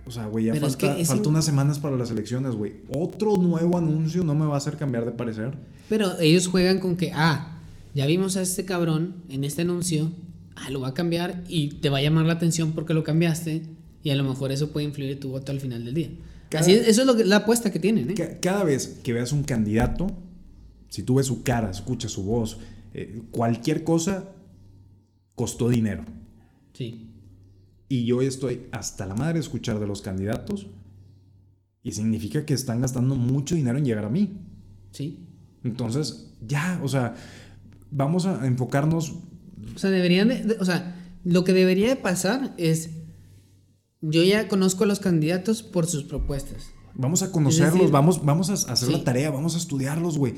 o sea, güey, ya Pero es falta, que es falta un- unas semanas para las elecciones, güey. Otro nuevo anuncio no me va a hacer cambiar de parecer. Pero ellos juegan con que, ah, ya vimos a este cabrón en este anuncio, ah, lo va a cambiar y te va a llamar la atención porque lo cambiaste y a lo mejor eso puede influir en tu voto al final del día. Cada- Así es- eso es lo que, la apuesta que tienen, ¿eh? Ca- Cada vez que veas un candidato, si tú ves su cara, escuchas su voz, eh, cualquier cosa costó dinero. Sí. Y yo estoy hasta la madre de escuchar de los candidatos y significa que están gastando mucho dinero en llegar a mí. Sí. Entonces, ya, o sea, vamos a enfocarnos. O sea, deberían de, de- o sea, lo que debería de pasar es, yo ya conozco a los candidatos por sus propuestas. Vamos a conocerlos, decir, vamos, vamos a hacer sí. la tarea, vamos a estudiarlos, güey.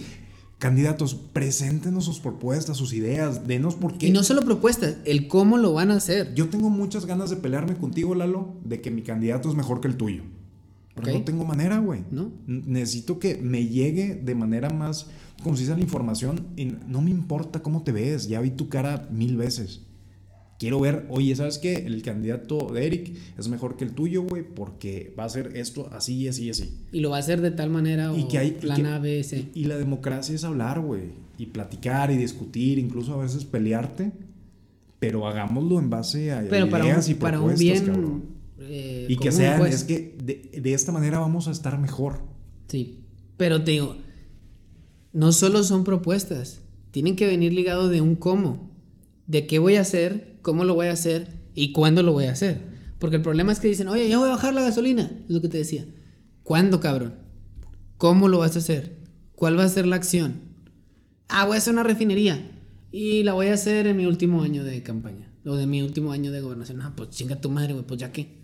Candidatos, preséntenos sus propuestas, sus ideas, denos por qué. Y no solo propuestas, el cómo lo van a hacer. Yo tengo muchas ganas de pelearme contigo, Lalo, de que mi candidato es mejor que el tuyo. Pero no tengo manera, güey. ¿No? Necesito que me llegue de manera más concisa la información. Y no me importa cómo te ves, ya vi tu cara mil veces. Quiero ver, oye, ¿sabes qué? El candidato de Eric es mejor que el tuyo, güey, porque va a hacer esto así y así y así. Y lo va a hacer de tal manera Y o que hay- y plan que- A, B, C. Y la democracia es hablar, güey. Y platicar y discutir, incluso a veces pelearte. Pero hagámoslo en base a Pero ideas un, y para un bien... cabrón. eh, Y que sean, pues. es que de, de esta manera vamos a estar mejor. Sí, pero te digo, no solo son propuestas, tienen que venir ligado de un cómo, de qué voy a hacer, cómo lo voy a hacer y cuándo lo voy a hacer. Porque el problema es que dicen, oye, ya voy a bajar la gasolina, es lo que te decía. ¿Cuándo, cabrón? ¿Cómo lo vas a hacer? ¿Cuál va a ser la acción? Ah, voy a hacer una refinería y la voy a hacer en mi último año de campaña o de mi último año de gobernación. Ah, pues chinga tu madre, güey, pues ya qué.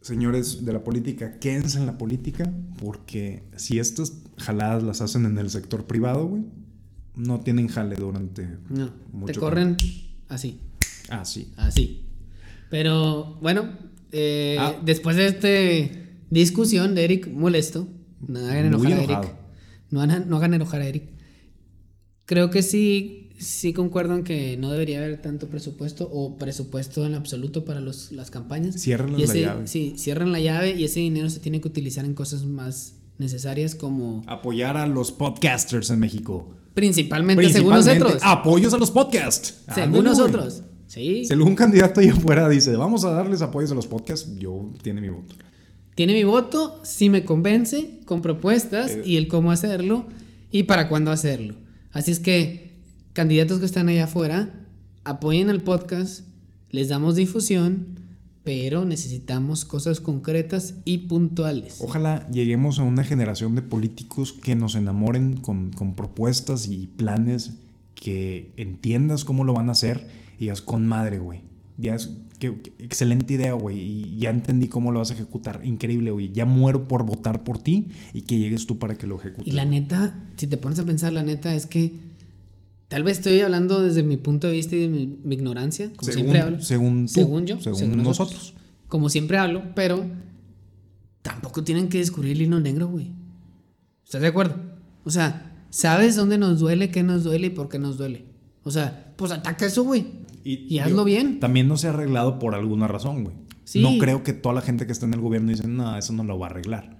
Señores de la política, quédense en la política, porque si estas jaladas las hacen en el sector privado, güey, no tienen jale durante No, mucho te corren así. Ah, sí. Así. Pero bueno, eh, Ah. después de esta discusión de Eric molesto, no hagan enojar a. Eric. No hagan, no hagan enojar a Eric. Creo que sí, sí concuerdo en que no debería haber tanto presupuesto o presupuesto en absoluto para los, las campañas. Y la llave. Sí, cierren la llave y ese dinero se tiene que utilizar en cosas más necesarias como... Apoyar a los podcasters en México. Principalmente, según nosotros. Apoyos a los podcasts. Según nosotros. Sí. Si algún candidato allá afuera dice, vamos a darles apoyos a los podcasts, yo tiene mi voto. Tiene mi voto si me convence con propuestas Eh. y el cómo hacerlo y para cuándo hacerlo. Así es que, candidatos que están allá afuera, apoyen al podcast, les damos difusión, pero necesitamos cosas concretas y puntuales. Ojalá lleguemos a una generación de políticos que nos enamoren con, con propuestas y planes que entiendas cómo lo van a hacer y digas, con madre, güey. Ya es, qué- qué excelente idea, güey. Y ya entendí cómo lo vas a ejecutar. Increíble, güey. Ya muero por votar por ti y que llegues tú para que lo ejecutes. Y la neta, si te pones a pensar, la neta es que tal vez estoy hablando desde mi punto de vista y de mi, mi ignorancia, como según, siempre hablo. según tú, Según yo, según, según nosotros. nosotros. Como siempre hablo, pero tampoco tienen que descubrir el hilo negro, güey. ¿Estás de acuerdo? O sea, ¿sabes dónde nos duele, qué nos duele y por qué nos duele? O sea, pues ataca eso, güey. Y hazlo bien. También no se ha arreglado por alguna razón, güey. Sí. No creo que toda la gente que está en el gobierno dice, no, eso no lo va a arreglar.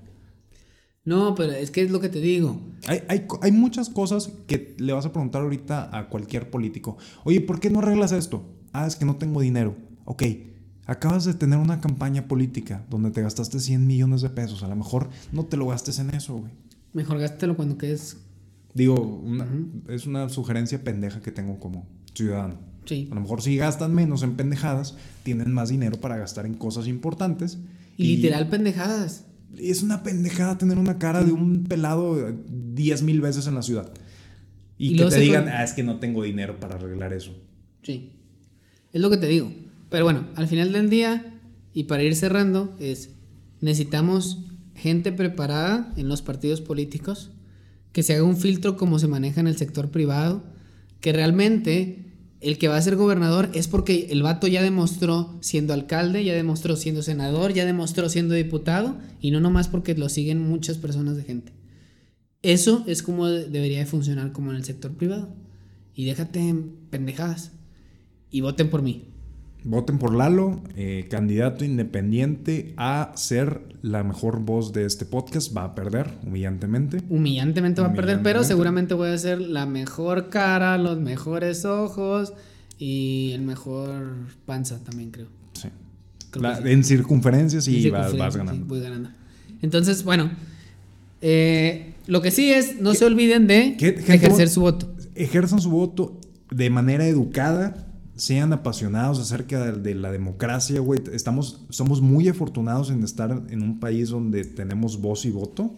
No, pero es que es lo que te digo. Hay, hay, muchas cosas que le vas a preguntar ahorita a cualquier político. Oye, ¿por qué no arreglas esto? Ah, es que no tengo dinero. Ok, acabas de tener una campaña política donde te gastaste 100 millones de pesos. A lo mejor no te lo gastes en eso, güey. Mejor gástatelo cuando quedes. Digo, una- es una sugerencia pendeja que tengo como ciudadano. Sí. A lo mejor si gastan menos en pendejadas, tienen más dinero para gastar en cosas importantes. Y, literal pendejadas. Es una pendejada tener una cara de un pelado 10 mil veces en la ciudad. Y, Y que te digan, ah, es que no tengo dinero para arreglar eso. Sí. Es lo que te digo. Pero bueno, al final del día, y para ir cerrando, es necesitamos gente preparada en los partidos políticos, que se haga un filtro como se maneja en el sector privado, que realmente el que va a ser gobernador es porque el vato ya demostró siendo alcalde, ya demostró siendo senador, ya demostró siendo diputado, y no nomás porque lo siguen muchas personas de gente. Eso es como de- debería de funcionar como en el sector privado. Y déjate en pendejadas. Y voten por mí. Voten por Lalo, eh, candidato independiente a ser la mejor voz de este podcast. Va a perder humillantemente. Humillantemente va a perder, pero seguramente voy a ser la mejor cara, los mejores ojos y el mejor panza también, creo. Sí. Creo La- que sí. En circunferencias Sí, vas, vas sí, ganando. voy ganando. Entonces, bueno, eh, lo que sí es, no se olviden de ejercer su voto. Ejerzan su voto de manera educada, sean apasionados acerca de, de la democracia, güey. Estamos, somos muy afortunados en estar en un país donde tenemos voz y voto.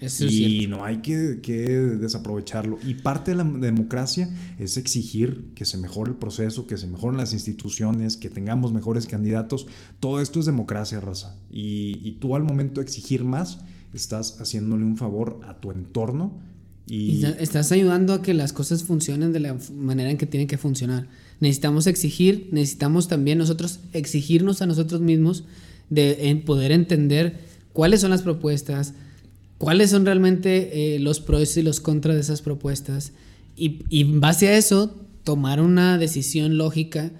Eso es y no hay que, que desaprovecharlo. Y parte de la democracia es exigir que se mejore el proceso, que se mejoren las instituciones, que tengamos mejores candidatos. Todo esto es democracia, raza. Y, y tú al momento de exigir más, estás haciéndole un favor a tu entorno. Y Y, estás ayudando a que las cosas funcionen de la manera en que tienen que funcionar. Necesitamos exigir, necesitamos también nosotros exigirnos a nosotros mismos de en poder entender cuáles son las propuestas, cuáles son realmente eh, los pros y los contras de esas propuestas. Y, y en base a eso tomar una decisión lógica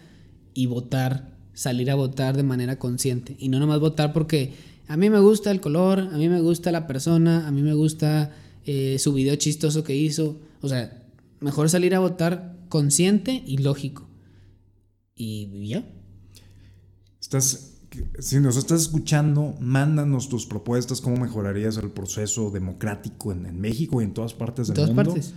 y votar, salir a votar de manera consciente. Y no nomás votar porque a mí me gusta el color, a mí me gusta la persona, a mí me gusta eh, su video chistoso que hizo, o sea, mejor salir a votar consciente y lógico. Y ya. estás, si nos estás escuchando, mándanos tus propuestas, cómo mejorarías el proceso democrático en, en México y en todas partes En del todas mundo. partes.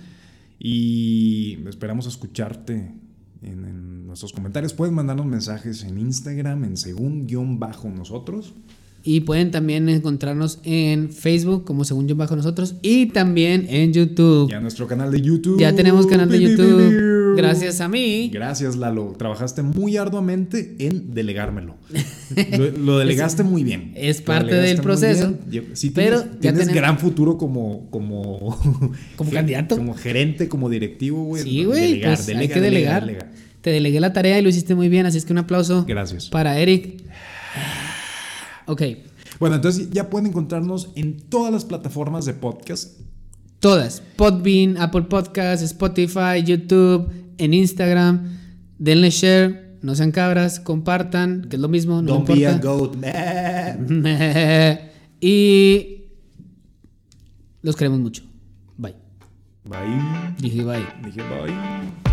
Y esperamos escucharte en, en nuestros comentarios. Pueden mandarnos mensajes en Instagram, en según-nosotros. Y pueden también encontrarnos en Facebook como según yo bajo nosotros y también en YouTube. Y a nuestro canal de YouTube. Ya tenemos canal de YouTube. Gracias a mí. Gracias, Lalo. Trabajaste muy arduamente en delegármelo. Lo, lo delegaste muy bien. es parte del proceso, sí pero tienes, ya gran futuro como como Como candidato. como gerente, como directivo, güey. Sí, güey. Delegar, pues, delega, hay que delega, delegar. delega. Te delegué la tarea y lo hiciste muy bien, así es que un aplauso Gracias. para Eric. Ok, Bueno, entonces ya pueden encontrarnos en todas las plataformas de podcast. todas. Podbean, Apple Podcasts, Spotify, YouTube, en Instagram. Denle share, no sean cabras, compartan, que es lo mismo, no Don't be a goat. y los queremos mucho. Bye. Bye. Dije bye. Dije bye.